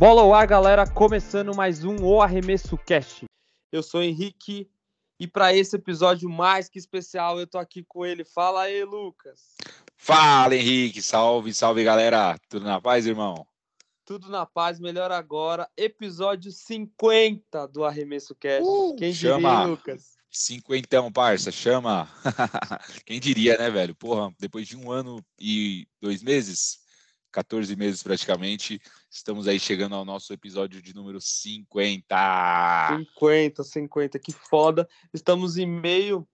Bola ao ar, galera, começando mais um O Arremesso Cast. Eu sou o Henrique e para esse episódio mais que especial, eu tô aqui com ele. Fala aí, Lucas. Fala, Henrique. Salve, salve, galera. Tudo na paz, irmão? Tudo na paz, melhor agora. Episódio 50 do Arremesso Cast. Uh, Quem chama. diria, Lucas? Cinquentão, parça, chama. Quem diria, né, velho? Porra, depois de um ano e dois meses, 14 meses praticamente. Estamos aí chegando ao nosso episódio de número 50. 50, 50, que foda. Estamos em meio,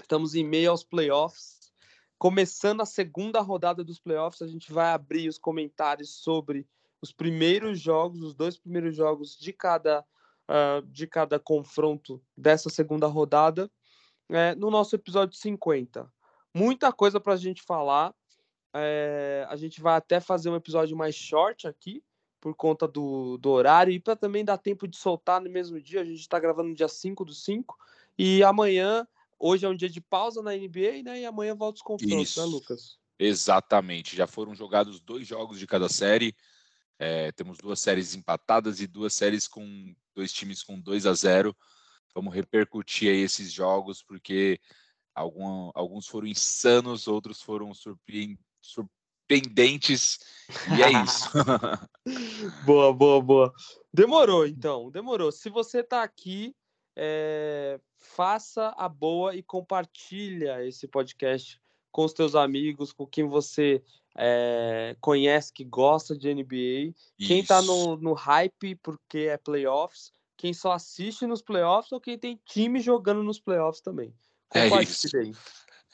estamos em meio aos playoffs. Começando a segunda rodada dos playoffs, a gente vai abrir os comentários sobre os primeiros jogos, os dois primeiros jogos de cada, uh, de cada confronto dessa segunda rodada, é, no nosso episódio 50. Muita coisa para a gente falar. É, a gente vai até fazer um episódio mais short aqui, por conta do, do horário, e para também dar tempo de soltar no mesmo dia. A gente está gravando no dia 5 do 5, e amanhã, hoje é um dia de pausa na NBA, né? E amanhã volta os confrontos, né, Isso. né, Lucas? Exatamente. Já foram jogados dois jogos de cada série. É, temos duas séries empatadas e duas séries com dois times com 2 a 0. Vamos repercutir aí esses jogos, porque algum, alguns foram insanos, outros foram surpreendentes. E é isso. boa, boa, boa. Demorou, então. Demorou. Se você está aqui, é, faça a boa e compartilha esse podcast com os teus amigos, com quem você é, conhece, que gosta de NBA. Isso. Quem está no, no hype porque é playoffs, quem só assiste nos playoffs ou quem tem time jogando nos playoffs também. Compartilha é isso. aí.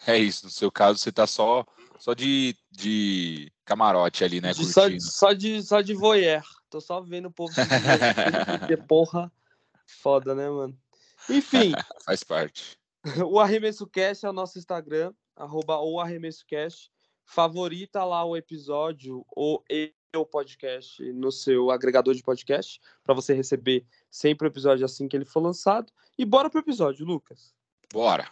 É isso. No seu caso, você está só só de, de camarote ali, né? De, só, só, de, só de voyeur. Tô só vendo o povo porque, porra, foda, né, mano? Enfim. Faz parte. O Arremesso Cast é o nosso Instagram, arroba o Arremesso Cast. Favorita lá o episódio ou o podcast no seu agregador de podcast para você receber sempre o episódio assim que ele for lançado. E bora pro episódio, Lucas. Bora.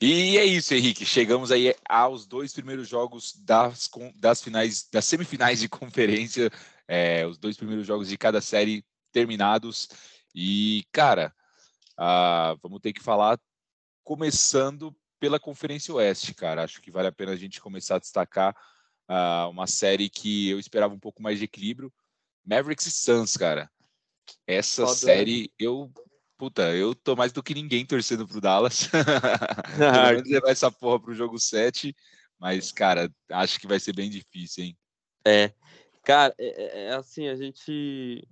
E é isso, Henrique. Chegamos aí aos dois primeiros jogos das, das finais, das semifinais de conferência, é, os dois primeiros jogos de cada série terminados. E, cara, uh, vamos ter que falar começando pela Conferência Oeste, cara. Acho que vale a pena a gente começar a destacar uh, uma série que eu esperava um pouco mais de equilíbrio. Mavericks e Suns, cara. Essa Foda. série eu puta, eu tô mais do que ninguém torcendo pro Dallas. Pelo menos levar essa porra pro jogo 7. Mas, cara, acho que vai ser bem difícil, hein? É. Cara, é, é, é assim, a gente.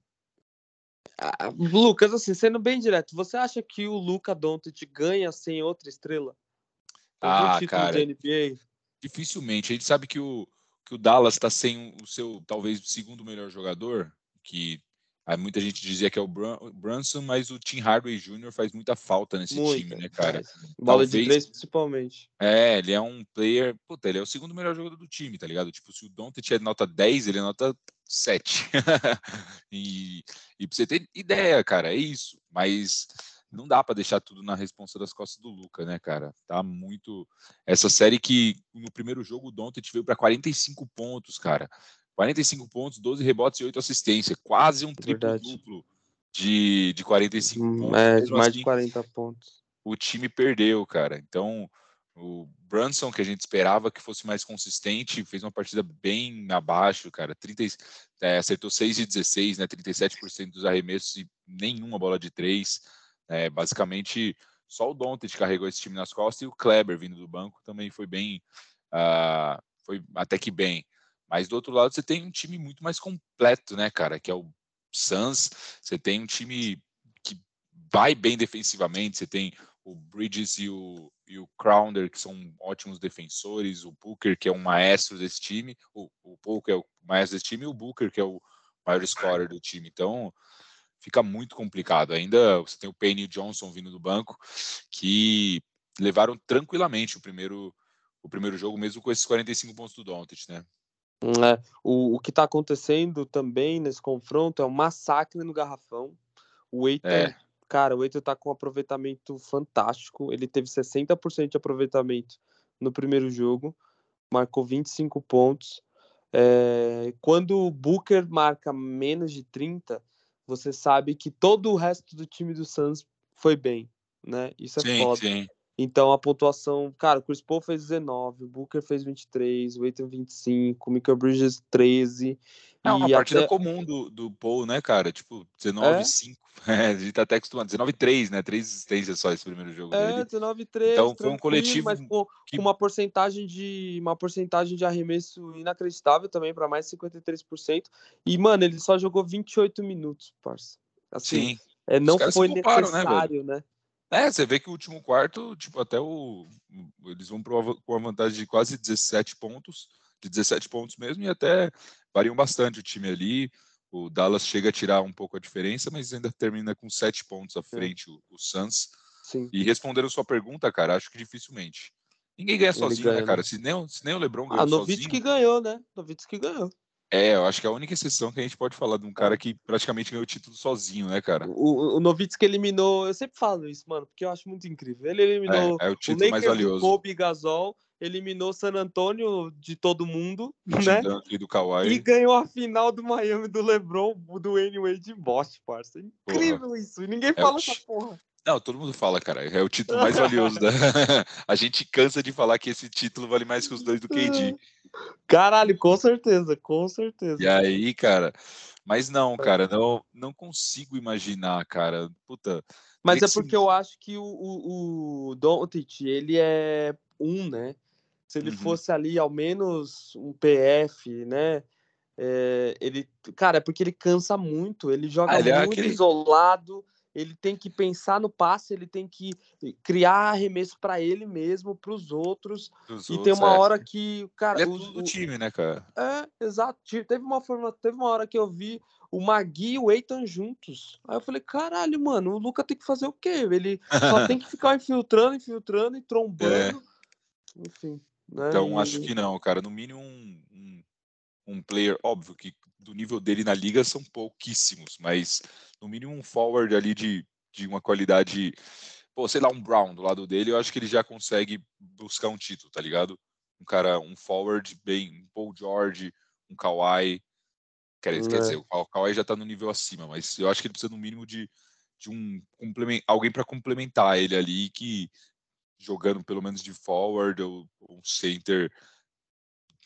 Lucas, assim, sendo bem direto, você acha que o Luca Doncic ganha sem outra estrela? Ah, cara. Dificilmente. A gente sabe que o, que o Dallas está sem o seu, talvez, segundo melhor jogador, que Aí muita gente dizia que é o Brunson, mas o Tim Hardaway Jr. faz muita falta nesse muita, time, né, cara? Bola Talvez... de três, principalmente. É, ele é um player. Puta, ele é o segundo melhor jogador do time, tá ligado? Tipo, se o Doncic é nota 10, ele é nota 7. e, e pra você ter ideia, cara, é isso. Mas não dá para deixar tudo na responsa das costas do Luca, né, cara? Tá muito. Essa série que no primeiro jogo o Doncic veio para 45 pontos, cara. 45 pontos, 12 rebotes e 8 assistências. Quase um triplo-duplo de, de 45 hum, pontos. É, mais assim, de 40 pontos. O time perdeu, cara. Então, o Brunson, que a gente esperava que fosse mais consistente, fez uma partida bem abaixo, cara. 30, é, acertou 6 de 16, né? 37% dos arremessos e nenhuma bola de 3. É, basicamente, só o Dontet carregou esse time nas costas e o Kleber, vindo do banco, também foi bem. Uh, foi até que bem. Mas do outro lado você tem um time muito mais completo, né, cara? Que é o Suns. Você tem um time que vai bem defensivamente. Você tem o Bridges e o, e o Crowder, que são ótimos defensores. O Booker, que é um maestro desse time. O, o Paul, que é o maestro desse time. E o Booker, que é o maior scorer do time. Então fica muito complicado. Ainda você tem o Payne e o Johnson vindo do banco, que levaram tranquilamente o primeiro, o primeiro jogo, mesmo com esses 45 pontos do Doncic, né? É, o, o que está acontecendo também nesse confronto é um massacre no garrafão. O Eitan, é. Cara, o Eitan tá com um aproveitamento fantástico. Ele teve 60% de aproveitamento no primeiro jogo, marcou 25 pontos. É, quando o Booker marca menos de 30, você sabe que todo o resto do time do Suns foi bem, né? Isso é sim, foda. Sim. Então a pontuação, cara, o Chris Paul fez 19, o Booker fez 23, o Aiton 25, o Michael Bridges 13. É uma partida até... comum do, do Paul, né, cara? Tipo, 19 5. É? a gente tá até acostumado. 19 3, né? Três assistências só esse primeiro jogo é, dele. 19 3. Então foi um coletivo mas com, que... uma porcentagem de uma porcentagem de arremesso inacreditável também para mais 53%. E mano, ele só jogou 28 minutos, parça. Assim, Sim. É, não foi né, necessário, né, né? É, você vê que o último quarto, tipo, até o. Eles vão com uma vantagem de quase 17 pontos, de 17 pontos mesmo, e até variam bastante o time ali. O Dallas chega a tirar um pouco a diferença, mas ainda termina com 7 pontos à frente, o, o Suns. Sim. E respondendo sua pergunta, cara, acho que dificilmente. Ninguém ganha Ele sozinho, né, ganha, né, cara? Se nem, se nem o Lebron ganhou ah, sozinho... que ganhou, né? que ganhou. É, eu acho que é a única exceção que a gente pode falar de um cara que praticamente ganhou o título sozinho, né, cara? O, o Novitsky eliminou, eu sempre falo isso, mano, porque eu acho muito incrível. Ele eliminou é, é o título o mais valioso. Kobe Gasol, eliminou San Antonio de todo mundo, né? E do Kawhi. E ganhou a final do Miami do LeBron, do Anyway de Bosch, parça. Incrível porra. isso. E ninguém é fala essa porra. Não, todo mundo fala, cara. É o título mais valioso. Da... a gente cansa de falar que esse título vale mais que os dois do KD. Caralho, com certeza, com certeza. E aí, cara. Mas não, cara, não, não consigo imaginar, cara. Puta. Mas é porque eu acho que o, o, o Doncic, ele é um, né? Se ele uhum. fosse ali ao menos um PF, né? É, ele, cara, é porque ele cansa muito, ele joga ah, ele é muito é aquele... isolado ele tem que pensar no passe, ele tem que criar arremesso para ele mesmo, para os outros. Dos e outros, tem uma é. hora que, cara, ele é tudo do time, né, cara? É, exato. Teve uma forma, teve uma hora que eu vi o Magui e o Eitan juntos. Aí eu falei, caralho, mano, o Luca tem que fazer o quê? Ele só tem que ficar infiltrando, infiltrando e trombando. É. Enfim. Né? Então, acho que não, cara. No mínimo um, um, um player, óbvio que do nível dele na liga são pouquíssimos, mas no mínimo um forward ali de, de uma qualidade, pô, sei lá, um Brown do lado dele, eu acho que ele já consegue buscar um título, tá ligado? Um cara, um forward bem, um Paul George, um Kawhi, quer, quer dizer, é. o Kawhi já tá no nível acima, mas eu acho que ele precisa no mínimo de, de um complemento, alguém para complementar ele ali que jogando pelo menos de forward ou um center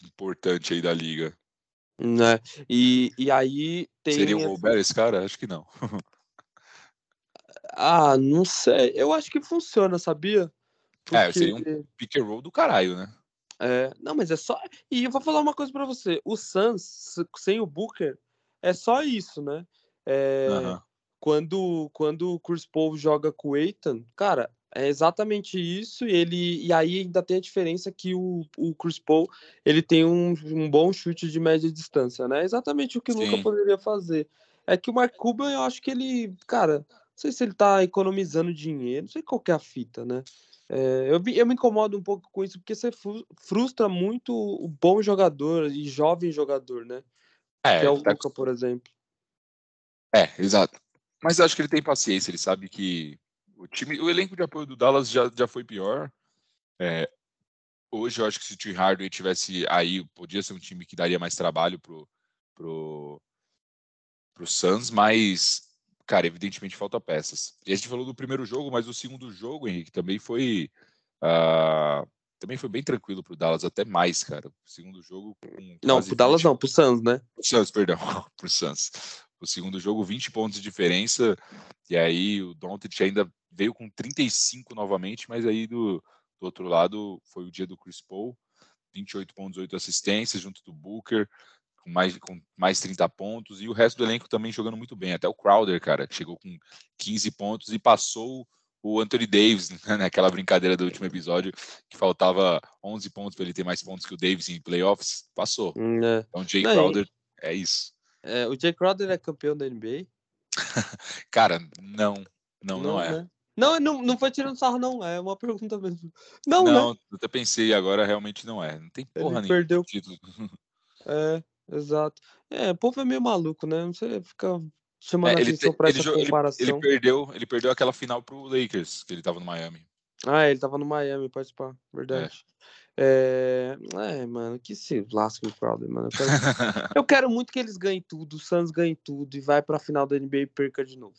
importante aí da liga. Né? E, e aí tem. Seria o Gobert esse cara? Acho que não. ah, não sei. Eu acho que funciona, sabia? Porque... É, seria um pick and roll do caralho, né? É, não, mas é só. E eu vou falar uma coisa para você: o Suns, sem o Booker, é só isso, né? É, quando, quando o Chris Paul joga com o Aiton, cara, é exatamente isso, e ele e aí ainda tem a diferença que o, o Chris Paul ele tem um, um bom chute de média distância, né? Exatamente o que o Luca poderia fazer. É que o Mark Cuban, eu acho que ele, cara, não sei se ele tá economizando dinheiro, não sei qual é a fita, né? É, eu, eu me incomodo um pouco com isso, porque você frustra muito o bom jogador e jovem jogador, né? É, que é o tá... Luca, por exemplo. É, exato. Mas eu acho que ele tem paciência, ele sabe que o time, o elenco de apoio do Dallas já, já foi pior. É, hoje eu acho que se o Tim Hardaway tivesse aí, podia ser um time que daria mais trabalho pro pro pro Suns, mas cara, evidentemente falta peças. E a gente falou do primeiro jogo, mas o segundo jogo, Henrique, também foi uh, também foi bem tranquilo pro Dallas, até mais, cara. O segundo jogo Não, pro Dallas 20... não, pro Suns, né? Pro Suns, perdão, pro Suns. O segundo jogo, 20 pontos de diferença, e aí o Doncic ainda veio com 35 novamente, mas aí do, do outro lado foi o dia do Chris Paul, 28 pontos, 8 assistências, junto do Booker, com mais, com mais 30 pontos, e o resto do elenco também jogando muito bem. Até o Crowder, cara, chegou com 15 pontos e passou o Anthony Davis né, naquela brincadeira do último episódio, que faltava 11 pontos para ele ter mais pontos que o Davis em playoffs, passou. Hum, é. Então, Jay Crowder, é isso. É, o Jay Crowder é campeão da NBA? cara, não, não, não, não é. Né? Não, não, não foi tirando sarro, não. É uma pergunta mesmo. Não, não né? até pensei, agora realmente não é. Não tem porra Ele nenhuma. Perdeu. Título. É, exato. É, o povo é meio maluco, né? Você fica chamando É, a ele, atenção te- pra ele essa jo- ele- ele comparação. perdeu, ele perdeu aquela final pro Lakers, que ele tava no Miami. Ah, ele tava no Miami, pá, verdade. É, é, mano, que se lasque o Crowder, mano. Eu quero... eu quero muito que eles ganhem tudo, o Suns ganhe tudo e vai pra final da NBA e perca de novo.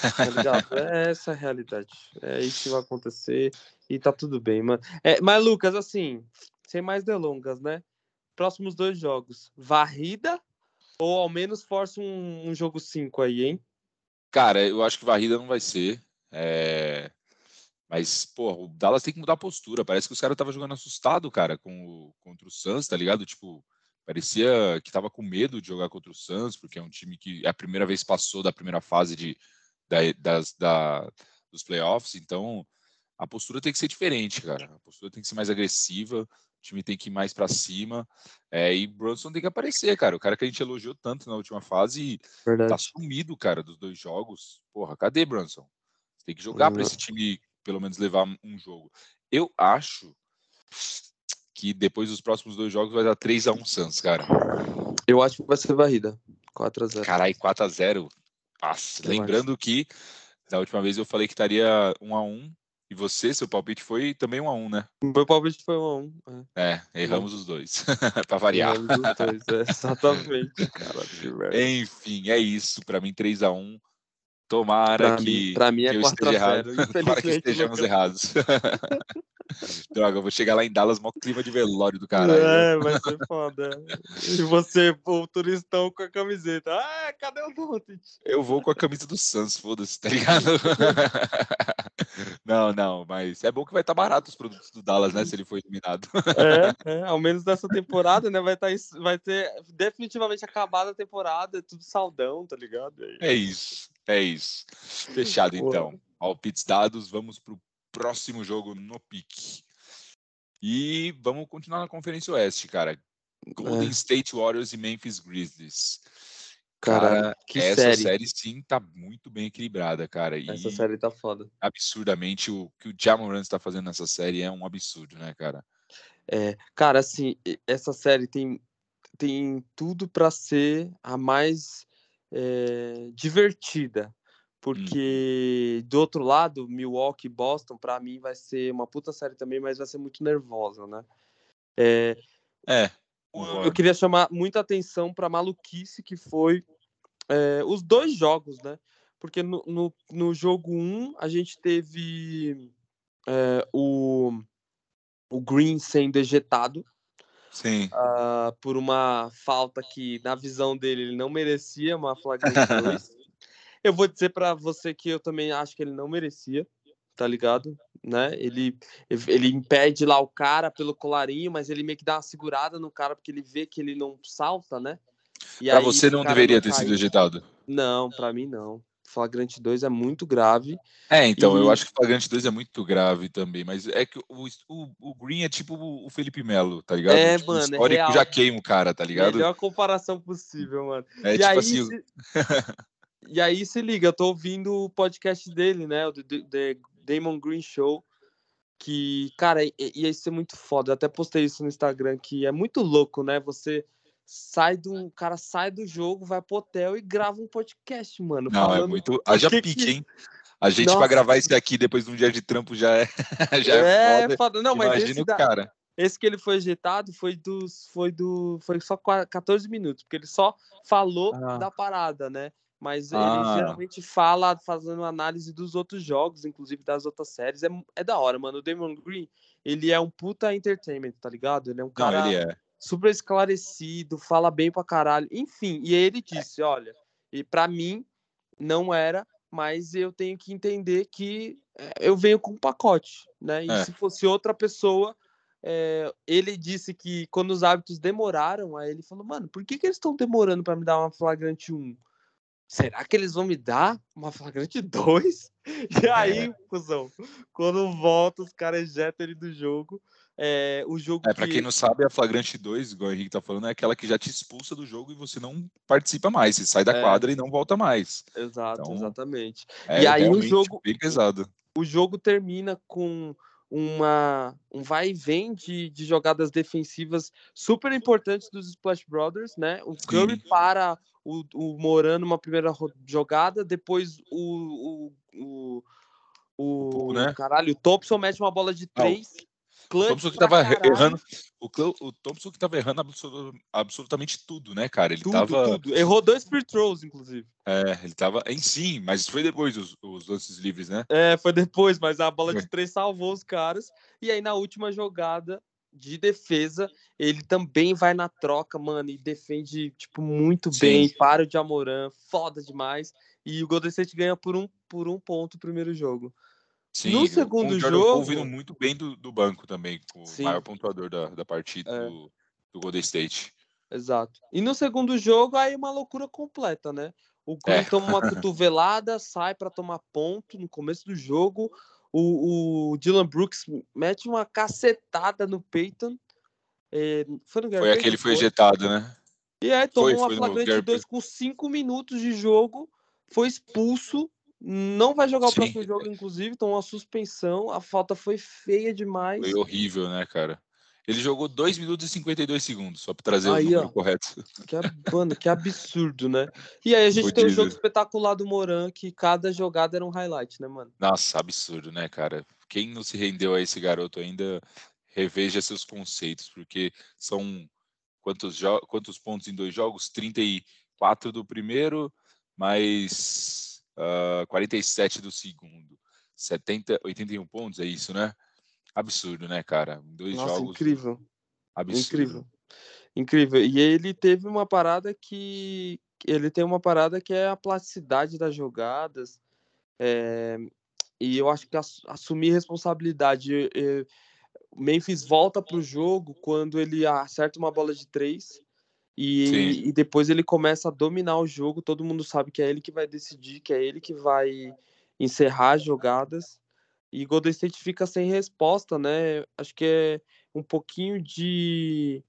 Tá? É essa a realidade. É isso que vai acontecer e tá tudo bem, mano. É, mas, Lucas, assim, sem mais delongas, né? Próximos dois jogos, varrida ou ao menos força um, um jogo 5 aí, hein? Cara, eu acho que varrida não vai ser. é, Mas, pô, o Dallas tem que mudar a postura. Parece que os caras estavam jogando assustado, cara, com o... contra o Suns, tá ligado? Tipo, parecia que tava com medo de jogar contra o Suns, porque é um time que a primeira vez passou da primeira fase de... da... Das... da... dos playoffs. Então, a postura tem que ser diferente, cara. A postura tem que ser mais agressiva. O time tem que ir mais para cima. É, e Brunson tem que aparecer, cara. O cara que a gente elogiou tanto na última fase tá Verdade. sumido, cara, dos dois jogos. Porra, cadê Brunson? Você tem que jogar para Não. esse time pelo menos levar um jogo. Eu acho que depois dos próximos dois jogos vai dar 3 a 1 Suns, cara. Eu acho que vai ser varrida. 4x0. Caralho, 4 a 0. Eu lembrando que da última vez eu falei que estaria 1 a 1 e você, seu palpite foi também 1 a 1, né? Meu palpite foi 1x1. É. É, erramos os dois. para variar. Erramos os dois, é, exatamente, cara. Enfim, é isso. Para mim 3 a 1. Tomara Pra mim- que pra mim é que eu esteja 4 a 0, errado. Tomara que estejamos Lucas. errados. Droga, eu vou chegar lá em Dallas, mó clima de velório do caralho. É, vai ser foda. E você, o turistão com a camiseta. Ah, cadê o Doncic? Eu vou com a camisa do Suns, foda-se, tá ligado? não, não, mas é bom que vai estar barato os produtos do Dallas, né? Se ele for eliminado. É, é, ao menos dessa temporada, né? Vai, tá, isso- vai ter definitivamente acabada a temporada, é tudo saudão, tá ligado? É isso, é isso. Fechado então. Palpites dados, vamos pro próximo jogo no pique. E vamos continuar na Conferência Oeste, cara. Golden É. State Warriors e Memphis Grizzlies. Caralho, Cara, que essa série. série. sim tá muito bem equilibrada, cara. E Essa série tá foda. absurdamente o que o Jamoran está fazendo nessa série é um absurdo, né, cara? É, cara, assim, essa série tem, tem tudo pra ser a mais é, divertida. Porque do outro lado, Milwaukee e Boston, pra mim, vai ser uma puta série também, mas vai ser muito nervosa, né? É, É. eu queria chamar muita atenção pra maluquice que foi é, os dois jogos, né? Porque no, no, no jogo 1 um, a gente teve é, o, o Green sendo ejetado Sim. ah, por uma falta que, na visão dele, ele não merecia, uma flagrante 2. Eu vou dizer pra você que eu também acho que ele não merecia, tá ligado? Né? Ele, ele impede lá o cara pelo colarinho, mas ele meio que dá uma segurada no cara porque ele vê que ele não salta, né? Pra aí você não deveria ter cai. sido ejetado. Não, pra mim não. Flagrante 2 é muito grave. É, então, eu E- acho que o Flagrante 2 é muito grave também, mas é que o, o, o Green é tipo o Felipe Melo, tá ligado? É, tipo, mano, é histórico real. já queima o cara, tá ligado? Melhor comparação possível, mano. É e, tipo aí, assim, se... e aí se liga, eu tô ouvindo o podcast dele, né? O The, The Damon Green Show. Que, cara, ia ser muito foda. Eu até postei isso no Instagram, que é muito louco, né? Você sai do. O cara sai do jogo, vai pro hotel e grava um podcast, mano. Não, é muito. Haja que pique, que- hein? A gente pra Nossa. gravar isso aqui depois de um dia de trampo já é, já é, É, foda. Não, mas Imagina esse, o da- cara. esse que ele foi ejetado foi dos. Foi do. Foi só qua- 14 minutos, porque ele só falou Ah. da parada, né? Mas Ah. ele geralmente fala fazendo análise dos outros jogos, inclusive das outras séries. É, é da hora, mano. O Damon Green, ele é um puta entertainment, tá ligado? Ele é um Não, cara ele é. Super esclarecido, fala bem pra caralho. Enfim, e ele disse, olha, e para mim não era, mas eu tenho que entender que é, eu venho com um pacote, né? E É. se fosse outra pessoa, é, ele disse que quando os hábitos demoraram, aí ele falou, mano, por que, que eles estão demorando para me dar uma flagrante 1? Será que eles vão me dar uma flagrante 2? E aí, É. cuzão, quando volta, os caras ejetam ele do jogo. É, o jogo É, pra que- quem não sabe, a Flagrante 2, igual o Henrique tá falando, é aquela que já te expulsa do jogo e você não participa mais. Você sai da É. quadra e não volta mais. Exato, Então, exatamente. É E aí o jogo- bem pesado. O jogo termina com uma, um vai e vem de, de jogadas defensivas super importantes dos Splash Brothers, né? O Curry Sim. para o, o Moran numa primeira jogada, depois o, o, o, o né? caralho, o Thompson mete uma bola de três. O Thompson que tava errando. O, o Thompson que tava errando absolut, absolutamente tudo, né, cara? Ele tudo, tava. Tudo. Errou dois free throws, inclusive. É, ele tava em sim, mas foi depois os, os lances livres, né? É, foi depois, mas a bola de três salvou os caras. E aí, na última jogada de defesa, ele também vai na troca, mano, e defende, tipo, muito sim. bem. Para o de Amoran, foda demais. E o Golden State ganha por um, por um ponto o primeiro jogo. Sim, no segundo o jogo. vindo muito bem do, do banco também, o Sim. maior pontuador da, da partida é. do, do Golden State. Exato. E no segundo jogo, aí uma loucura completa, né? O Curry é. toma uma cotovelada, sai para tomar ponto no começo do jogo. O, o, Dylan Brooks mete uma cacetada no Peyton. É, foi no Gary Foi aquele que foi ejetado, né? E aí tomou foi, uma flagrante 2 com 5 minutos de jogo, foi expulso não vai jogar o Sim. próximo jogo, inclusive, então uma suspensão. A falta foi feia demais. Foi horrível, né, cara? Ele jogou 2 minutos e 52 segundos, só para trazer aí, o número ó, correto. Que, mano, que absurdo, né? E aí a gente tem o um jogo espetacular do Moran, que cada jogada era um highlight, né, mano? Nossa, absurdo, né, cara? Quem não se rendeu a esse garoto ainda, reveja seus conceitos, porque são quantos, quantos pontos em dois jogos? 34 do primeiro, mais uh, ah, 47 do segundo, 70, 81 pontos, é isso, né? Absurdo, né, cara? Dois Nossa, jogos. Incrível. Absurdo. Incrível. Incrível. E ele teve uma parada que. Ele tem uma parada que é a plasticidade das jogadas. É... E eu acho que assumir responsabilidade. É... Memphis volta para o jogo quando ele acerta uma bola de três e, e, depois ele começa a dominar o jogo, todo mundo sabe que é ele que vai decidir, que é ele que vai encerrar as jogadas. E Golden State fica sem resposta, né? Acho que é um pouquinho de.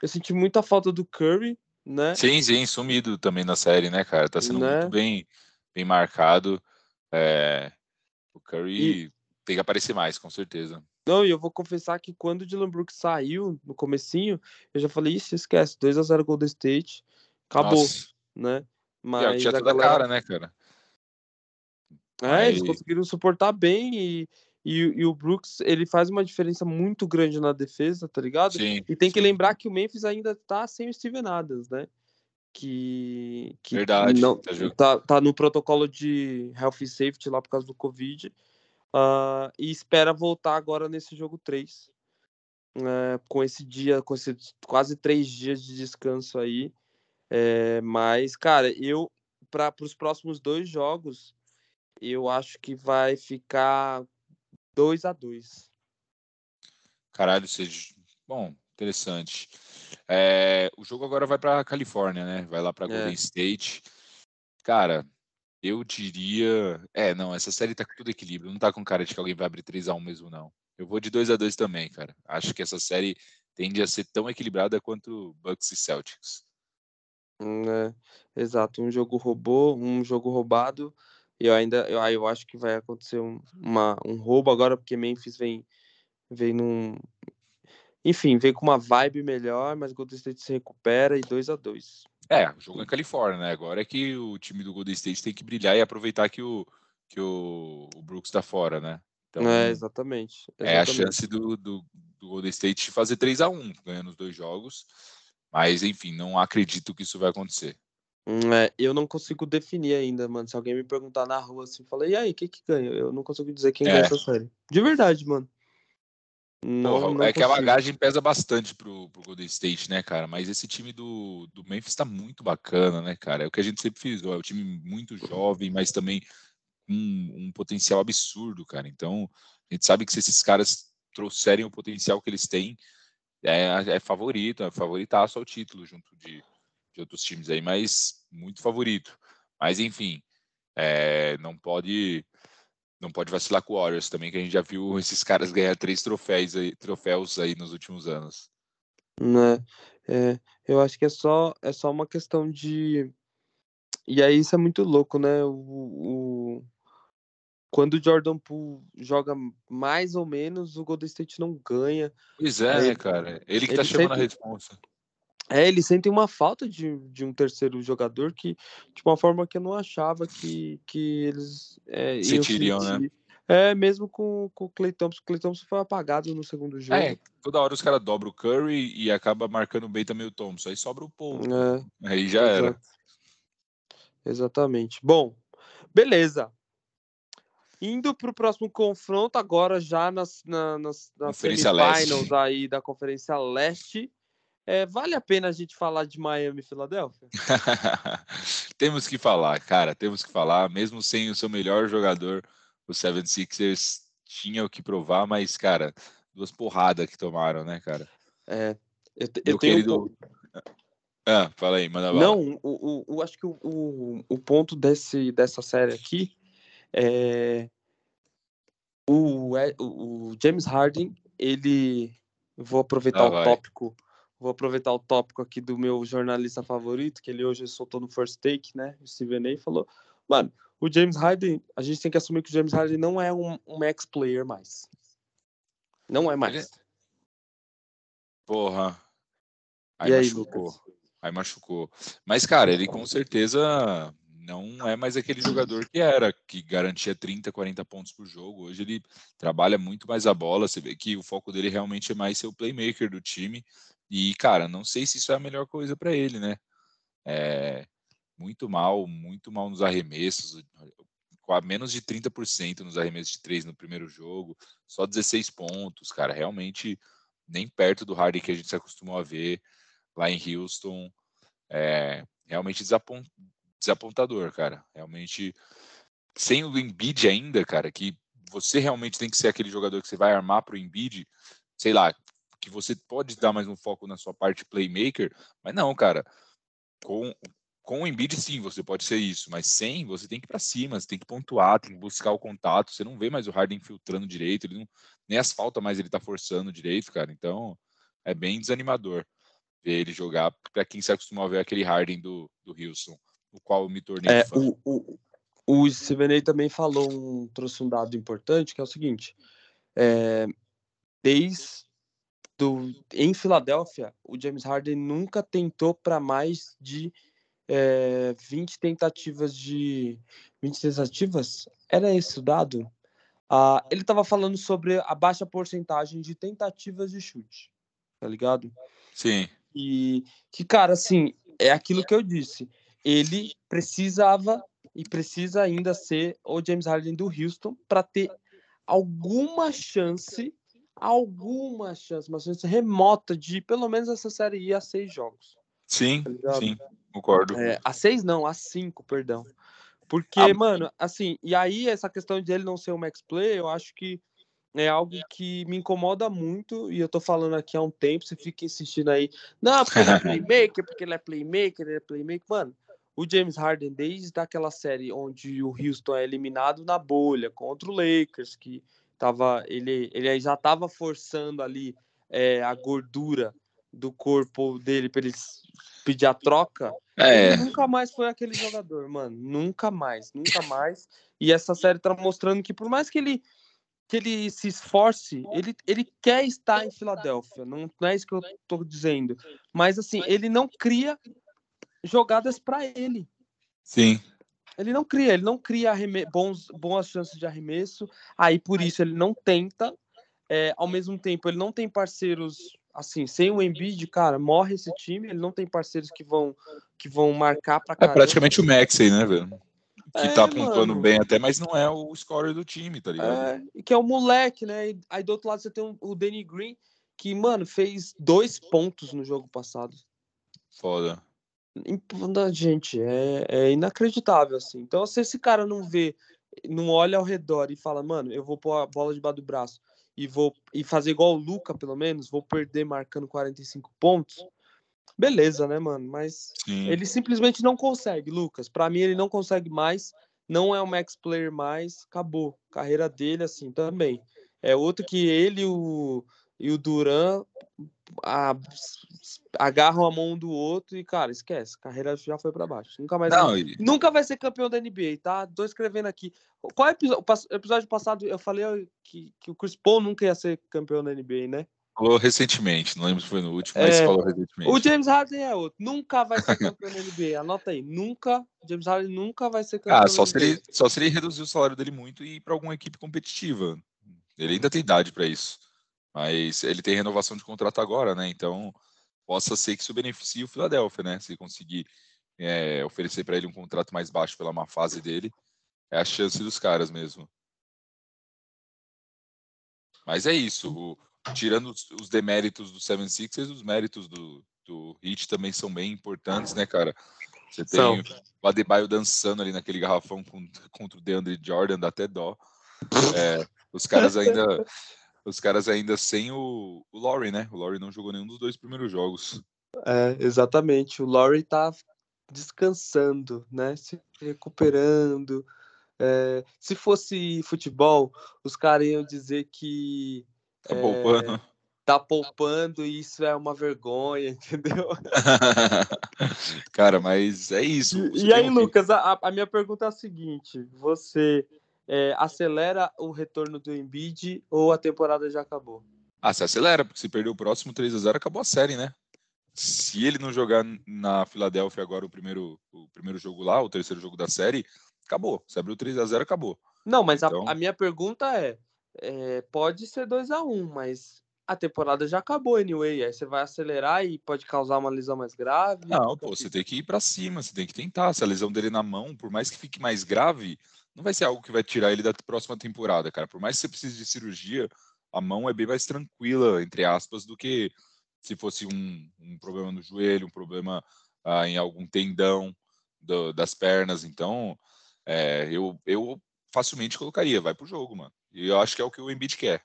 Eu senti muita falta do Curry, né? Sim, sim, sumido também na série, né, cara? Tá sendo né? muito bem, bem marcado. É... O Curry e... tem que aparecer mais, com certeza. Não, e eu vou confessar que quando o Dylan Brooks saiu no comecinho, eu já falei, isso esquece, 2x0 Golden State, acabou, Nossa. né? Mas tinha toda galera... cara, né, cara? É, eles conseguiram suportar bem e, e, e, o Brooks, ele faz uma diferença muito grande na defesa, tá ligado? Sim, e tem que lembrar que o Memphis ainda tá sem o Steven Adams, né? Que, que Verdade, não, tá, tá, no protocolo de health e safety lá por causa do Covid. Uh, e espera voltar agora nesse jogo 3. Uh, com esse dia, com esses quase três dias de descanso aí. É, mas, cara, eu, para os próximos dois jogos, eu acho que vai ficar 2 a 2 Caralho, seja. Bom, interessante. É, o jogo agora vai para Califórnia, né? Vai lá para é. Golden State. Cara, eu diria. É, não, essa série tá com tudo equilíbrio. Não tá com cara de que alguém vai abrir 3x1 mesmo, não. Eu vou de 2 a 2 também, cara. Acho que essa série tende a ser tão equilibrada quanto Bucks e Celtics. Hum, é, exato. Um jogo roubou, um jogo roubado. E eu ainda eu, eu acho que vai acontecer um, uma, um roubo agora, porque Memphis vem, vem num. Enfim, vem com uma vibe melhor, mas Golden State se recupera e 2 a 2 é, o jogo é Califórnia, né? Agora é que o time do Golden State tem que brilhar e aproveitar que o, que o, o Brooks está fora, né? Então, é, exatamente, exatamente. É a chance do, do, do Golden State fazer 3 a 1 ganhando os dois jogos. Mas, enfim, não acredito que isso vai acontecer. Hum, é, eu não consigo definir ainda, mano. Se alguém me perguntar na rua assim, fala, e aí, quem que ganha? Eu não consigo dizer quem é. ganha essa série. De verdade, mano. Não, Porra, não é consigo. que a bagagem pesa bastante pro, pro Golden State, né, cara? Mas esse time do, do Memphis tá muito bacana, né, cara? É o que a gente sempre fez, é um time muito jovem, mas também um, um potencial absurdo, cara. Então, a gente sabe que se esses caras trouxerem o potencial que eles têm, é, é favorito, é favoritaço ao título junto de, de outros times aí, mas muito favorito. Mas, enfim, é, não pode não pode vacilar com o Warriors também, que a gente já viu esses caras ganhar três troféus aí, troféus aí nos últimos anos. Né? É, eu acho que é só, é só uma questão de. E aí isso é muito louco, né? O, o, quando o Jordan Poole joga mais ou menos, o Golden State não ganha. Pois é, né, cara? Ele que tá chamando sempre... a responsa. É, eles sentem uma falta de, de um terceiro jogador que, de uma forma que eu não achava que, que eles é, sentiriam, né? É, mesmo com, com o Clay Thompson. O Clay Thompson foi apagado no segundo jogo. É, toda hora os caras dobram o Curry e acaba marcando bem também o Thompson. Aí sobra o Paul. É, aí já exato. era. Exatamente. Bom, beleza. Indo para o próximo confronto, agora já nas, na, nas, nas semifinals aí da Conferência Leste. É, vale a pena a gente falar de Miami e Filadélfia? temos que falar, cara, temos que falar, mesmo sem o seu melhor jogador, o 76ers tinha o que provar, mas, cara, duas porradas que tomaram, né, cara? É, eu, eu tenho... Querido... Ah, fala aí, manda Não, o, o, acho que o, o, o ponto desse, dessa série aqui é o, o James Harden, ele... Vou aproveitar ah, o vai. Vou aproveitar o tópico aqui do meu jornalista favorito, que ele hoje soltou no First Take, né? O Steven A. falou: Mano, o James Harden, a gente tem que assumir que o James Harden não é um, um max player mais. Não é mais. Porra. Aí, aí machucou. Lucas? Aí machucou. Mas, cara, ele com certeza não é mais aquele jogador que era, que garantia 30, 40 pontos por jogo. Hoje ele trabalha muito mais a bola. Você vê que o foco dele realmente é mais ser o playmaker do time. E, cara, não sei se isso é a melhor coisa para ele, né? É, muito mal, muito mal nos arremessos, com a menos de 30% nos arremessos de três no primeiro jogo, só 16 pontos, cara, realmente nem perto do Harden que a gente se acostumou a ver lá em Houston. É, realmente desapont, desapontador, cara. Realmente, sem o Embiid ainda, cara, que você realmente tem que ser aquele jogador que você vai armar para o Embiid, sei lá, que você pode dar mais um foco na sua parte playmaker, mas não, cara. Com, com o Embiid, sim, você pode ser isso, mas sem, você tem que ir para cima, você tem que pontuar, tem que buscar o contato. Você não vê mais o Harden filtrando direito, ele não, nem as faltas mais ele tá forçando direito, cara. Então, é bem desanimador ver ele jogar. Para quem se acostumou a ver aquele Harden do, do Houston, o qual eu me tornei é, fã. O, o, o Stevenei também falou, um, trouxe um dado importante, que é o seguinte: é, desde do, em Filadélfia, o James Harden nunca tentou para mais de é, 20 tentativas de. 20 tentativas? Era esse o dado? Ah, ele estava falando sobre a baixa porcentagem de tentativas de chute, tá ligado? Sim. E que, cara, assim, é aquilo que eu disse. Ele precisava e precisa ainda ser o James Harden do Houston para ter alguma chance alguma chance, uma chance remota de pelo menos essa série ir a seis jogos. Sim, tá sim, concordo. É, a seis não, a cinco, perdão. Porque, ah, mano, assim, e aí essa questão de ele não ser um max play, eu acho que é algo que me incomoda muito, e eu tô falando aqui há um tempo, você fica insistindo aí, não, porque ele é playmaker, porque ele é playmaker, ele é playmaker, mano. O James Harden, desde aquela série onde o Houston é eliminado na bolha contra o Lakers, que tava, ele, ele já estava forçando ali é, a gordura do corpo dele para ele pedir a troca. É. Ele nunca mais foi aquele jogador, mano. Nunca mais, nunca mais. E essa série tá mostrando que por mais que ele que ele se esforce, ele, ele quer estar em Filadélfia. Não, não é isso que eu tô dizendo. Mas assim, ele não cria jogadas para ele. Sim. Ele não cria, ele não cria bons, boas chances de arremesso, aí por isso ele não tenta. É, ao mesmo tempo, ele não tem parceiros assim, sem o Embiid, cara, morre esse time, ele não tem parceiros que vão que vão marcar para É praticamente o Maxey, né, velho? Que é, tá pontuando mano. bem até, mas não é o scorer do time, tá ligado? É, e que é o moleque, né? Aí do outro lado você tem o Danny Green, que, mano, fez dois pontos no jogo passado. Foda gente, é, é inacreditável, assim. Então, se esse cara não vê, não olha ao redor e fala, mano, eu vou pôr a bola debaixo do braço e vou e fazer igual o Luca, pelo menos, vou perder marcando 45 pontos. Beleza, né, mano? Mas Sim. ele simplesmente não consegue, Lucas. Para mim, ele não consegue mais. Não é um max player mais. Acabou. Carreira dele, assim, também. É outro que ele o, e o Duran a, agarram a mão do outro e, cara, esquece. A carreira já foi para baixo. Nunca mais. Não, vai, e- Nunca vai ser campeão da NBA, tá? Tô escrevendo aqui. Qual episódio, o pas- episódio passado eu falei que, que o Chris Paul nunca ia ser campeão da NBA, né? Falou recentemente, não lembro se foi no último, mas É, falou recentemente. O James Harden é outro. Nunca vai ser campeão da NBA. Anota aí. Nunca. James Harden nunca vai ser campeão Ah, da só se, NBA. ele, só se ele reduzir o salário dele muito e ir para alguma equipe competitiva. Ele ainda tem idade para isso. Mas ele tem renovação de contrato agora, né? Então, possa ser que isso beneficie o Philadelphia, né? Se conseguir é, oferecer para ele um contrato mais baixo pela má fase dele, é a chance dos caras mesmo. Mas é isso. o- tirando os, os deméritos do 76ers, os méritos do, do Heat também são bem importantes, né, cara? Você tem São. o Adebayo dançando ali naquele garrafão com- contra o DeAndre Jordan, dá até dó. É, os caras ainda os caras ainda sem o, o Laurie, né? O Laurie não jogou nenhum dos dois primeiros jogos. É, exatamente. O Laurie tá descansando, né? Se recuperando. É, se fosse futebol, os caras iam dizer que Tá É, poupando. tá poupando e isso é uma vergonha, entendeu? Cara, mas é isso. E, e aí, Lucas, a, a minha pergunta é a seguinte: você é, acelera o retorno do Embiid ou a temporada já acabou? Ah, se acelera, porque se perder o próximo 3 a 0 acabou a série, né? Se ele não jogar na Filadélfia agora o primeiro, o primeiro jogo lá, o terceiro jogo da série, acabou. Se abrir o 3 a 0 acabou. Não, mas a- Então- a, minha pergunta é, é, pode ser 2 a 1 mas a temporada já acabou anyway. Aí você vai acelerar e pode causar uma lesão mais grave. Não, pô, você tem que ir pra cima, você tem que tentar. Se a lesão dele na mão, por mais que fique mais grave, não vai ser algo que vai tirar ele da próxima temporada, cara. Por mais que você precise de cirurgia, a mão é bem mais tranquila, entre aspas, do que se fosse um, um problema no joelho, um problema ah, em algum tendão do- das pernas. Então, é, eu, eu facilmente colocaria, vai pro jogo, mano. E eu acho que é o que o Embiid quer.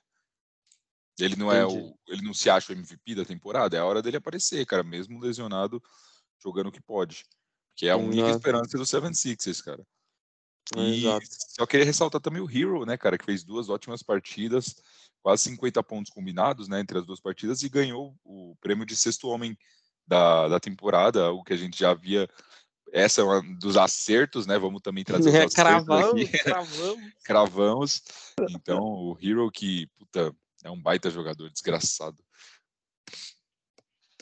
Ele não é Entendi. o, ele não se acha o MVP da temporada, é a hora dele aparecer, cara, mesmo lesionado, jogando o que pode. Que é a única Exato. esperança do 76ers, cara. Exato. só queria ressaltar também o Hero, né, cara, que fez duas ótimas partidas, quase 50 pontos combinados, né, entre as duas partidas e ganhou o prêmio de sexto homem da, da temporada, o que a gente já via. Essa é uma dos acertos, né? Vamos também trazer os É, acertos cravamos, aqui. cravamos. Cravamos. Então, o Hero que, puta, é um baita jogador, desgraçado.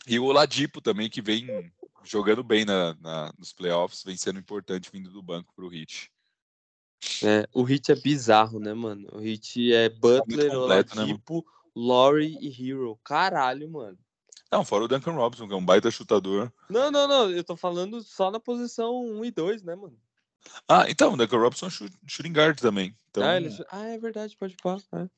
E o Oladipo também, que vem jogando bem na, na- nos playoffs, vem sendo importante vindo do banco pro Hit. É, o hit é bizarro, né, mano? O hit é Butler, completo, né, mano? Oladipo, Laurie e Hero. Caralho, mano. Não, fora o Duncan Robinson, que é um baita chutador. Não, não, não. Eu tô falando só na posição 1 e 2, né, mano? Ah, então, o Duncan Robinson é shoot- shooting guard também. Então, ah, ele... ah, é verdade, pode pá. é.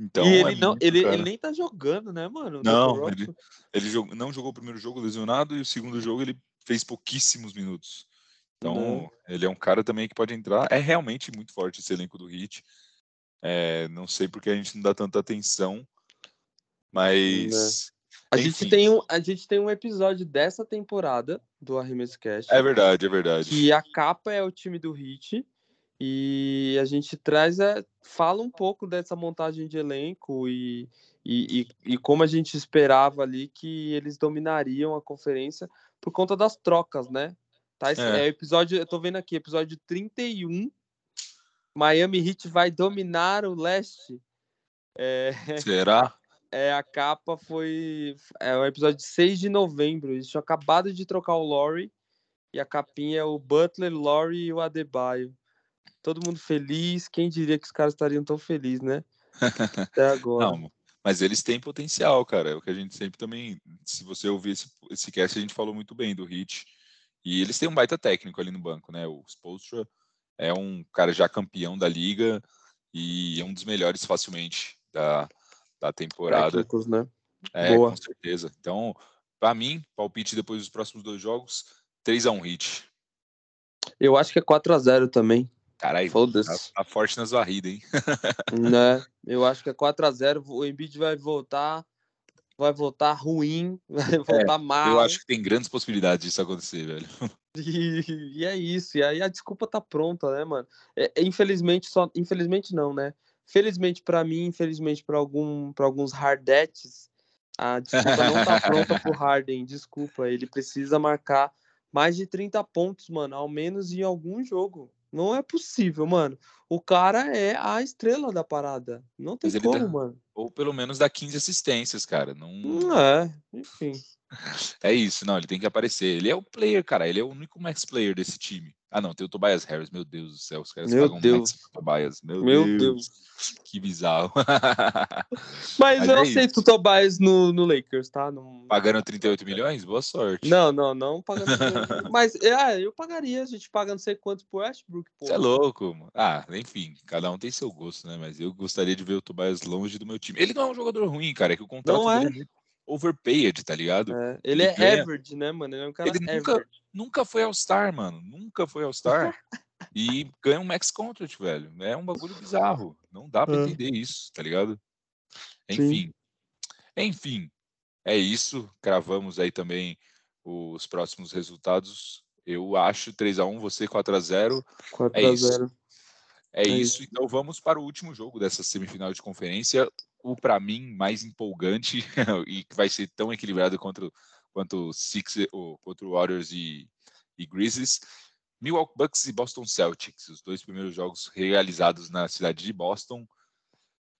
então e é ele, não, muito, ele, ele nem tá jogando, né, mano? Não, ele-. Ele não jogou o primeiro jogo lesionado e o segundo jogo ele fez pouquíssimos minutos. Então, Não. ele é um cara também que pode entrar. É realmente muito forte esse elenco do Heat. É, não sei porque a gente não dá tanta atenção, mas A gente, tem um, a gente tem um episódio dessa temporada do Arremesso Cast. é verdade, é verdade. que a capa é o time do Hit e a gente traz é, fala um pouco dessa montagem de elenco e, e, e, e como a gente esperava ali que eles dominariam a conferência por conta das trocas, né? Tá, É. é episódio, eu tô vendo aqui, episódio 31. Miami Heat vai dominar o leste. É, Será? é, a capa foi. É o episódio de 6 de novembro. Eles tinham acabado de trocar o Laurie. E a capinha é o Butler, Laurie e o Adebayo. Todo mundo feliz. Quem diria que os caras estariam tão felizes, né? Até agora. Não, mas eles têm potencial, cara. É o que a gente sempre também, se você ouvir esse, esse cast, a gente falou muito bem do Heat. E eles têm um baita técnico ali no banco, né? O Spolstra é um cara já campeão da liga e é um dos melhores facilmente da, da temporada. Técnicos, né? É, Boa. com certeza. Então, pra mim, palpite depois dos próximos dois jogos, 3 a 1 Heat. Eu acho que é 4x0 também. Caralho, tá, tá forte nas varridas, hein? né? Eu acho que é 4x0. O Embiid vai voltar. Vai voltar ruim. Vai voltar mal. É, Eu acho que tem grandes possibilidades disso acontecer, velho. E, e é isso, e aí a desculpa tá pronta, né, mano? É, é, infelizmente, só. Infelizmente não, né? Felizmente pra mim, infelizmente pra algum, pra alguns hardetes, A desculpa não tá pronta pro Harden, desculpa. Ele precisa marcar mais de 30 pontos, mano, ao menos em algum jogo. Não é possível, mano. O cara é a estrela da parada. Não tem como, dá, mano. Ou pelo menos dá 15 assistências, cara. Não... Não é, enfim. É isso, não, ele tem que aparecer. Ele é o player, cara. Ele é o único max player desse time. Ah, não, tem o Tobias Harris, meu Deus do céu. Os caras meu pagam Deus. max Tobias. Meu, meu Deus. Deus. Que bizarro. Mas, Mas eu é aceito o Tobias no, no Lakers, tá? Não... Pagando 38 milhões? Boa sorte. Não, não, não pagando. Mas é, eu pagaria, a gente paga não sei quanto pro Westbrook. Você é louco, mano. Ah, enfim, cada um tem seu gosto, né? Mas eu gostaria de ver o Tobias longe do meu time. Ele não é um jogador ruim, cara, é que o contrato não é. dele é overpaid, tá ligado? É, ele, ele, é ganha... average, né, mano? Ele é um cara ele nunca, nunca foi All-Star, mano. Nunca foi All-Star. e ganha um max contract, velho. É um bagulho bizarro. Não dá para é. entender isso, tá ligado? Enfim. Sim. Enfim, é isso. Cravamos aí também os próximos resultados. Eu acho 3 a 1 você 4 a 0 4 é a 0 É, é isso. isso. Então vamos para o último jogo dessa semifinal de conferência. O, para mim, mais empolgante e que vai ser tão equilibrado contra, quanto, Six, ou, contra o Warriors e, e Grizzlies. Milwaukee Bucks e Boston Celtics, os dois primeiros jogos realizados na cidade de Boston.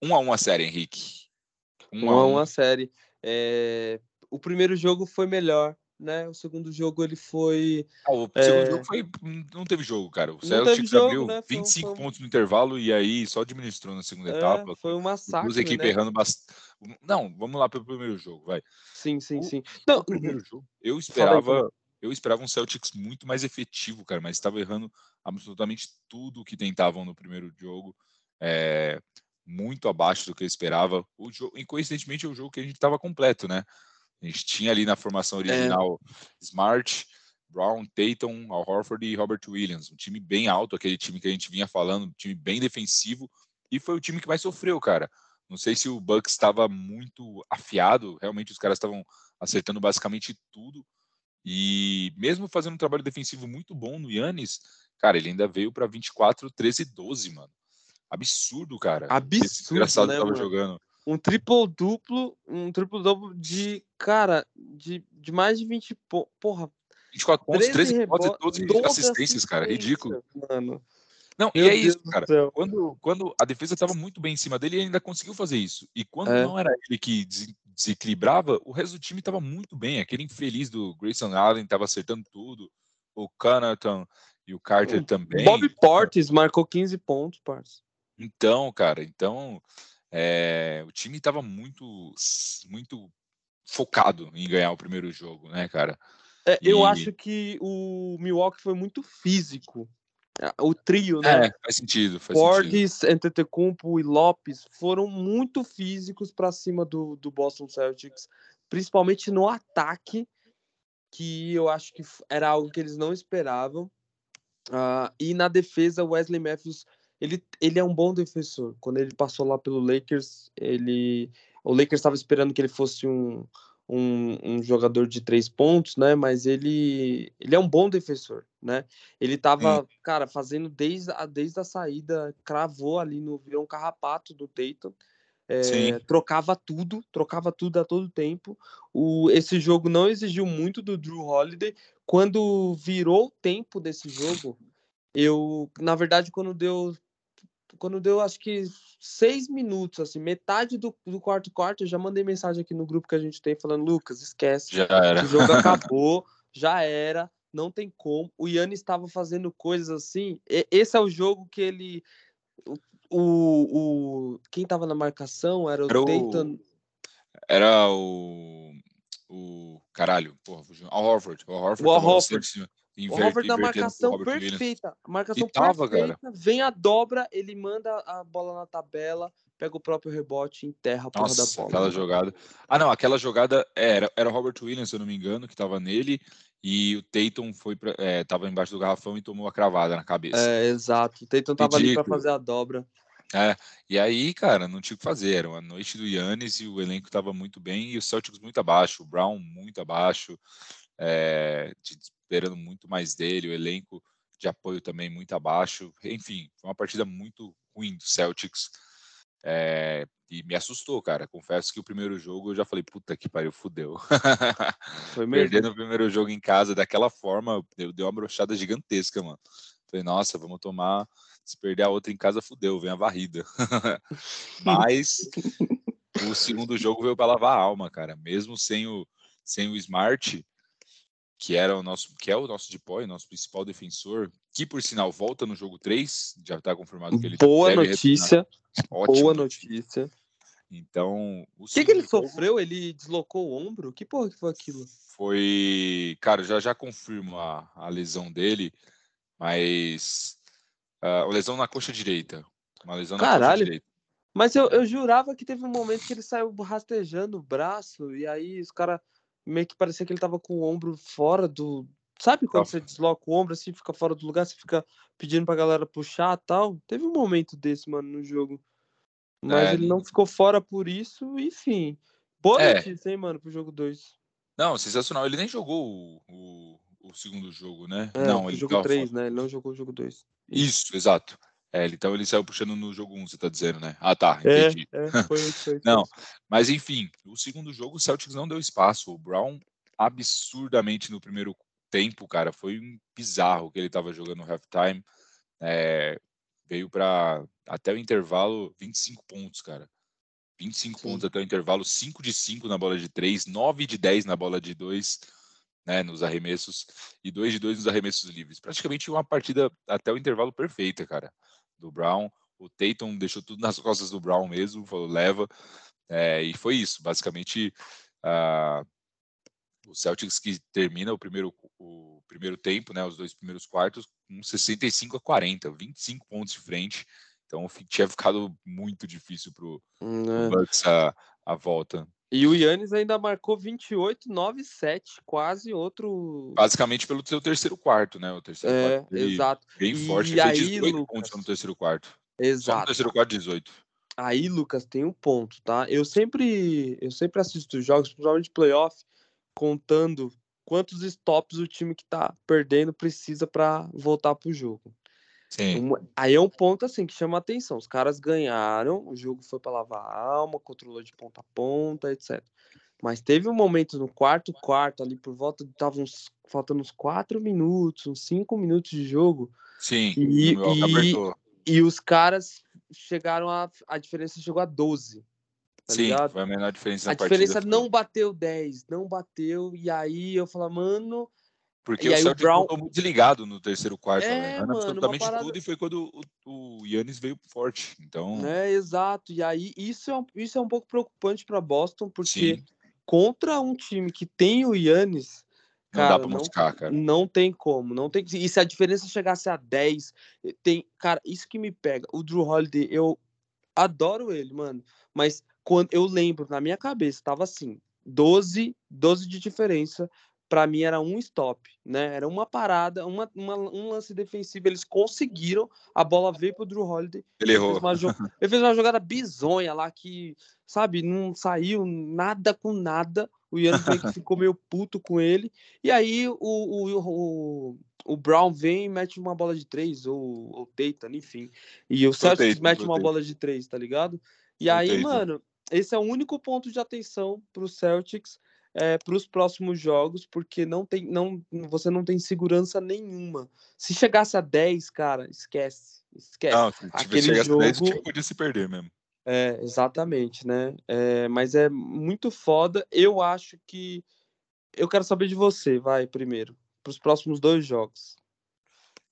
Um a um a série, Henrique. Um, um a um a série. É... O primeiro jogo foi melhor, né? O segundo jogo ele foi. Ah, o segundo é... jogo foi. Não teve jogo, cara. O Celtics abriu né? 25 foi... pontos no intervalo e aí só administrou na segunda é, etapa. Foi um massacre. Duas equipes né? errando bastante. Não, vamos lá pelo primeiro jogo, vai. Sim, sim, o, sim. Não, o primeiro jogo. Eu esperava eu esperava um Celtics muito mais efetivo, cara, mas estava errando absolutamente tudo que tentavam no primeiro jogo, é, muito abaixo do que eu esperava. O jogo, e coincidentemente, é o jogo que a gente estava completo, né? A gente tinha ali na formação é. original é. Smart, Brown, Tatum, Al Horford e Robert Williams, um time bem alto, aquele time que a gente vinha falando, um time bem defensivo, e foi o time que mais sofreu, cara. Não sei se o Bucks estava muito afiado, realmente os caras estavam acertando basicamente tudo. E mesmo fazendo um trabalho defensivo muito bom no Yannis, cara, ele ainda veio para 24, 13 12, mano. Absurdo, cara. Absurdo, né, tava jogando. Um triplo duplo, um triplo duplo de, cara, de, de mais de 20 pontos. Porra. 24 pontos, 13 rebotes e 12, 12 assistências, cara. Ridículo. Mano. Não, Meu e é Deus isso, cara. Quando, quando a defesa estava muito bem em cima dele, ele ainda conseguiu fazer isso. E quando é. não era ele que desequilibrava, o resto do time estava muito bem. Aquele infeliz do Grayson Allen estava acertando tudo. O Connaughton e o Carter o também. Bob Portis marcou 15 pontos, parça. Então, cara, então é, o time estava muito, muito focado em ganhar o primeiro jogo, né, cara? É, e... Eu acho que o Milwaukee foi muito físico o trio, né? É, faz sentido. Faz Portis, Antetokounmpo e Lopes foram muito físicos para cima do, do Boston Celtics, principalmente no ataque, que eu acho que era algo que eles não esperavam. Uh, e na defesa, Wesley Matthews, ele, ele é um bom defensor. Quando ele passou lá pelo Lakers, ele o Lakers estava esperando que ele fosse um, um, um, jogador de três pontos, né? Mas ele, ele é um bom defensor, né? Ele tava, cara, fazendo desde a, desde a saída, cravou ali no virou um carrapato do Tatum. É, trocava tudo, trocava tudo a todo tempo. O, esse jogo não exigiu muito do Drew Holiday. Quando virou o tempo desse jogo, eu, na verdade, quando deu quando deu acho que seis minutos, assim, metade do, do quarto quarto, eu já mandei mensagem aqui no grupo que a gente tem falando, Lucas, esquece. Já era. O jogo acabou, já era, não tem como. O Yannis estava fazendo coisas assim. esse é o jogo que ele. O, o, quem estava na marcação era o era Dayton. Era o. O. Caralho, porra, fugiu. Al Horford. O Horford. O Horford. O Robert da marcação perfeita. Marcação tava, perfeita. Cara. Vem a dobra, ele manda a bola na tabela, pega o próprio rebote e enterra a porra Nossa, da bola. Aquela jogada. Ah, não, aquela jogada é, era, era o Robert Williams, se eu não me engano, que tava nele. E o Tatum foi pra, é, tava embaixo do garrafão e tomou a cravada na cabeça. É, exato. O Tatum tava Ridículo. ali para fazer a dobra. É, e aí, cara, não tinha o que fazer. Era uma noite do Yannis e o elenco tava muito bem e o Celtics muito abaixo, o Brown muito abaixo. É, esperando muito mais dele, o elenco de apoio também muito abaixo. Enfim, foi uma partida muito ruim do Celtics. É, e me assustou, cara. Confesso que o primeiro jogo eu já falei, puta que pariu, fudeu. Foi mesmo? Perdendo o primeiro jogo em casa daquela forma, deu, deu uma brochada gigantesca, mano. Falei, nossa, vamos tomar. Se perder a outra em casa, fudeu, vem a varrida. Mas o segundo jogo veio para lavar a alma, cara. Mesmo sem o, sem o Smart, que era o nosso, que é o nosso deploy, nosso principal defensor, que por sinal volta no jogo 3, já está confirmado que ele Boa notícia. Boa notícia. Então, o que, que ele jogo... sofreu? Ele deslocou o ombro? Que porra que foi aquilo? Foi, cara, já já confirmo a, a lesão dele, mas uh, lesão na coxa direita. Uma lesão Caralho. na coxa direita. Mas eu, eu jurava que teve um momento que ele saiu rastejando o braço, e aí os caras meio que parecia que ele tava com o ombro fora do. Sabe quando tá. você desloca o ombro assim, fica fora do lugar, você fica pedindo pra galera puxar tal? Teve um momento desse, mano, no jogo. Mas é... ele não ficou fora por isso, enfim. Boa é. notícia, hein, mano, pro jogo 2. Não, sensacional. Ele nem jogou o, o, o segundo jogo, né? É, não, ele jogo 3, né? Ele não jogou o jogo 2. Isso, exato. É, então ele saiu puxando no jogo 1, você tá dizendo, né? Ah, tá, é, entendi. É, é, foi, foi, não, mas enfim, o segundo jogo o Celtics não deu espaço. O Brown, absurdamente no primeiro tempo, cara, foi um bizarro que ele tava jogando no halftime. É, veio para até o intervalo 25 pontos, cara. 25 Sim. pontos até o intervalo, 5 de 5 na bola de 3, 9 de 10 na bola de 2, né, nos arremessos, e 2 de 2 nos arremessos livres. Praticamente uma partida até o intervalo perfeita, cara do Brown. O Tatum deixou tudo nas costas do Brown mesmo, falou leva. É, e foi isso, basicamente. Uh, o Celtics que termina o primeiro, o primeiro tempo, né, os dois primeiros quartos, com 65 a 40, 25 pontos de frente. Então tinha ficado muito difícil para o hum, é. Bucks a, a volta. E o Yannis ainda marcou 28, 9, 7, quase outro. Basicamente pelo seu terceiro quarto, né? O terceiro é, quarto exato. Bem e forte, ele aí, 18 Lucas... pontos no terceiro quarto. Exato. Só no terceiro quarto, 18. Aí, Lucas, tem um ponto, tá? Eu sempre, eu sempre assisto jogos, principalmente playoff, contando quantos stops o time que tá perdendo precisa para voltar pro jogo. Sim. Aí é um ponto assim que chama atenção. Os caras ganharam, o jogo foi para lavar a alma, controlou de ponta a ponta, etc. Mas teve um momento no quarto quarto, ali por volta, tava uns, faltando uns quatro minutos, uns cinco minutos de jogo. Sim, e, e, e, os caras chegaram a. A diferença chegou a 12. Tá Sim, ligado? foi a menor diferença. A diferença não bateu 10, não bateu. E aí eu falo, mano, porque e o Brown... ficou muito desligado no terceiro quarto, é, né? absolutamente parada... tudo, e foi quando o, o Yannis veio forte. Então... É, exato. E aí, isso é, isso é um pouco preocupante para Boston, porque Sim. contra um time que tem o Yannis, não dá pra buscar, cara. Não tem como, não tem. E se a diferença chegasse a 10, tem, cara, isso que me pega. O Drew Holiday, eu adoro ele, mano, mas quando eu lembro na minha cabeça, tava assim, 12, 12 de diferença para mim era um stop, né? Era uma parada, uma, uma, um lance defensivo. Eles conseguiram, a bola veio pro Drew Holiday. Ele errou. Fez uma, ele fez uma jogada bizonha lá que, sabe, não saiu nada com nada. O Ian ficou meio puto com ele. E aí o, o, o, o Brown vem e mete uma bola de três, ou, ou Tatum, enfim. E o Celtics mete uma bola de três, tá ligado? E aí, mano, esse é o único ponto de atenção pro Celtics é, para os próximos jogos, porque não tem, não, você não tem segurança nenhuma. Se chegasse a 10, cara, esquece. Esquece. Não, se Aquele jogo... a 10, o time podia se perder mesmo. É, exatamente, né? É, mas é muito foda. Eu acho que. Eu quero saber de você, vai, primeiro, para os próximos dois jogos.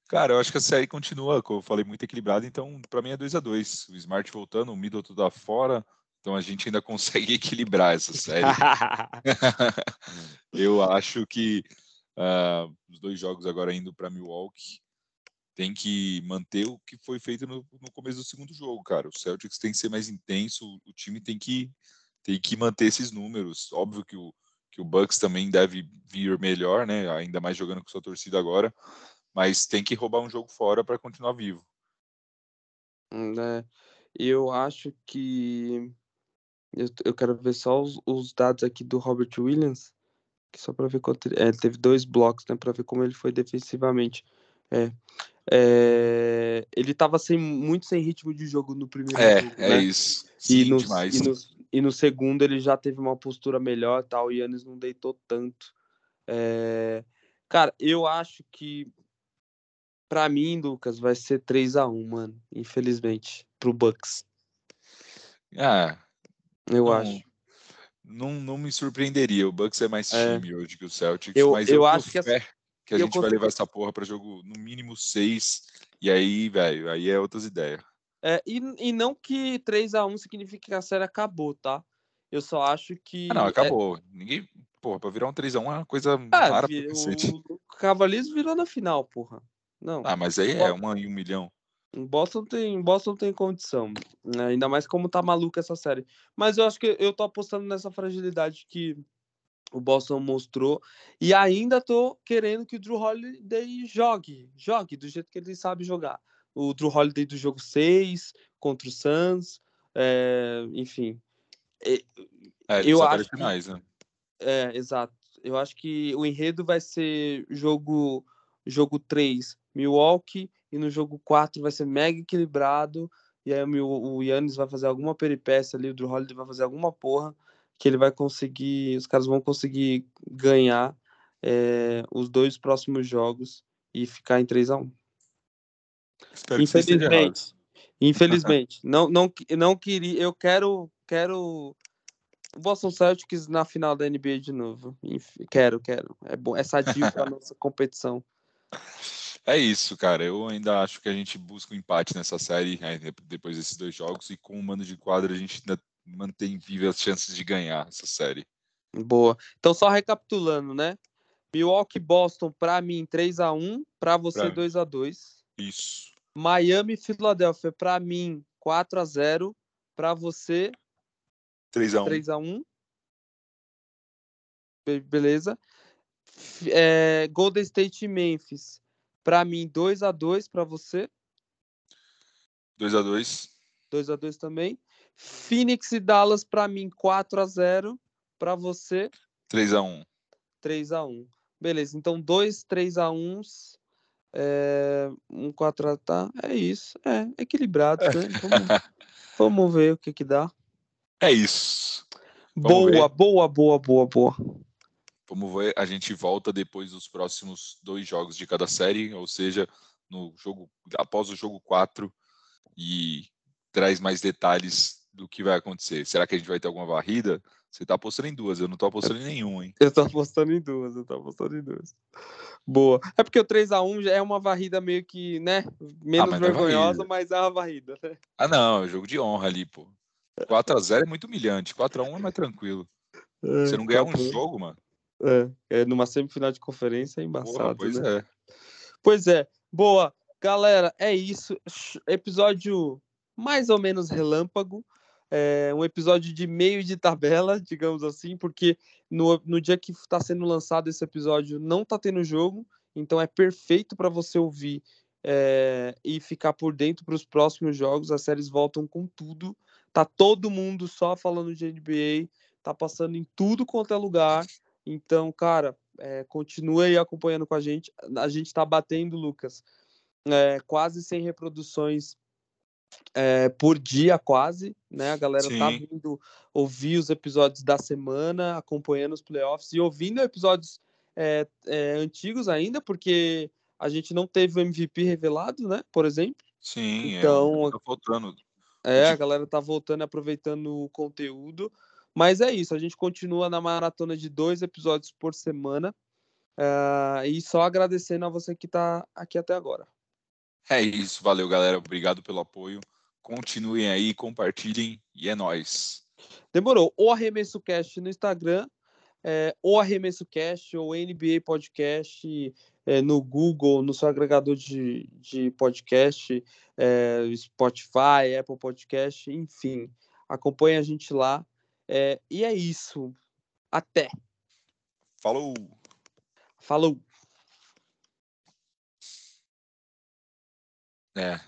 Cara, eu acho que a série continua, como eu falei, muito equilibrada, então para mim é 2 a 2 O Smart voltando, o Middleton da fora, então a gente ainda consegue equilibrar essa série. eu acho que uh, os dois jogos agora indo para Milwaukee tem que manter o que foi feito no, no, começo do segundo jogo, cara. O Celtics tem que ser mais intenso, o time tem que tem que manter esses números. Óbvio que o que o Bucks também deve vir melhor, né? Ainda mais jogando com sua torcida agora, mas tem que roubar um jogo fora para continuar vivo. É, eu acho que eu, eu quero ver só os, os dados aqui do Robert Williams, só para ver quanto ele, é, ele teve dois blocos, né, para ver como ele foi defensivamente. É, é, ele tava sem, muito sem ritmo de jogo no primeiro É, jogo, é né? isso. E Sim, no, demais. e, no, e no segundo ele já teve uma postura melhor tal. O Yannis não deitou tanto. É, Cara, eu acho que pra mim, Lucas, vai ser 3 a 1 mano. Infelizmente, pro Bucks. Ah, Eu não, acho. não, não me surpreenderia. O Bucks é mais É. time hoje que o Celtics, Eu- mas eu eu, acho que essa- que a gente vai consigo- levar essa porra pra jogo no mínimo 6. E aí, velho, aí é outras ideias. É, e, e não que 3 a 1 signifique que a série acabou, tá? Eu só acho que. Ah, não, é- acabou. Ninguém. Porra, pra virar um 3x1 é uma coisa Ah, rara vi- pra cacete. o, o Cavaliers virou na final, porra. Não. Ah, mas aí é uma em um milhão. Boston tem, Boston tem condição. né? Ainda mais como tá maluca essa série. Mas eu acho que eu tô apostando nessa fragilidade que o Boston mostrou. E ainda tô querendo que o Drew Holiday jogue. Jogue do jeito que ele sabe jogar. O Drew Holiday do jogo 6 contra o Suns. é, enfim. É, Eu acho que- finais, né? É, exato. Eu acho que o enredo vai ser jogo jogo 3, Milwaukee, e no jogo 4 vai ser mega equilibrado. E aí o, Yannis vai fazer alguma peripécia ali, o Drew Holiday vai fazer alguma porra que ele vai conseguir, os caras vão conseguir ganhar é, os dois próximos jogos e ficar em 3 a 1 Espero. Infelizmente. Infelizmente. não, não, não queria. Eu quero. Quero o Boston Celtics na final da NBA de novo. Quero, quero. É bom. É sadio pra nossa competição. É isso, cara. Eu ainda acho que a gente busca um empate nessa série de- depois desses dois jogos e com o mando de quadra a gente ainda mantém viva as chances de ganhar essa série. Boa. Então, só recapitulando, né? Milwaukee Boston, pra mim, 3x1. Pra você, Pra mim. 2x2. Isso. Miami e Filadélfia, pra mim, 4x0. Pra você, 3x1. 3x1. Be- Beleza. É, Golden State e Memphis. Pra mim, 2x2 pra você. 2x2. 2x2 também. Phoenix e Dallas, pra mim, 4x0. Pra você, 3x1. 3x1. Beleza, então dois 3x1s. É, um 4 tá. É isso. É equilibrado, né? Vamos, vamos ver o que que dá. É isso. Vamos Boa, ver. boa, boa, boa, boa. Ver, a gente volta depois dos próximos dois jogos de cada série, ou seja, no jogo após o jogo 4 e traz mais detalhes do que vai acontecer. Será que a gente vai ter alguma varrida? Você tá apostando em duas, eu não tô apostando em nenhum, hein? Eu tô apostando em duas, eu tô apostando em duas. Boa. É porque o 3x1 já é uma varrida meio que, né? Menos mas não é vergonhosa, varrida. mas é uma varrida, né? Ah, não, é jogo de honra ali, pô. 4x0 é muito humilhante, 4x1 é mais tranquilo. Você não ganhar um quatro- jogo, mano? É, é, numa semifinal de conferência é Porra, embaçado, pois né? é. Pois é. Boa. Galera, é isso. Episódio mais ou menos relâmpago. É um episódio de meio de tabela, digamos assim, porque no, no dia que está sendo lançado esse episódio não está tendo jogo, então é perfeito para você ouvir é, e ficar por dentro para os próximos jogos. As séries voltam com tudo. Tá todo mundo só falando de NBA, tá passando em tudo quanto é lugar. Então, cara, é, continue aí acompanhando com a gente. A gente tá batendo, Lucas, é, quase 100 reproduções é, por dia, quase, né? A galera tá Sim. vindo ouvir os episódios da semana, acompanhando os playoffs e ouvindo episódios é, é, antigos ainda, porque a gente não teve o MVP revelado, né? Por exemplo. Sim, Então, é, tá faltando. É, a galera tá voltando e aproveitando o conteúdo. Mas é isso, a gente continua na maratona de dois episódios por semana. Ah, e só agradecendo a você que tá aqui até agora. É isso, valeu, galera. Obrigado pelo apoio. Continuem aí, compartilhem e é nóis. Demorou. O Arremesso Cast no Instagram, é, o Arremesso Cast ou NBA Podcast é, no Google, no seu agregador de, de podcast, é, Spotify, Apple Podcast, enfim. Acompanhe a gente lá. É, e é isso. Até. Falou! Falou. É,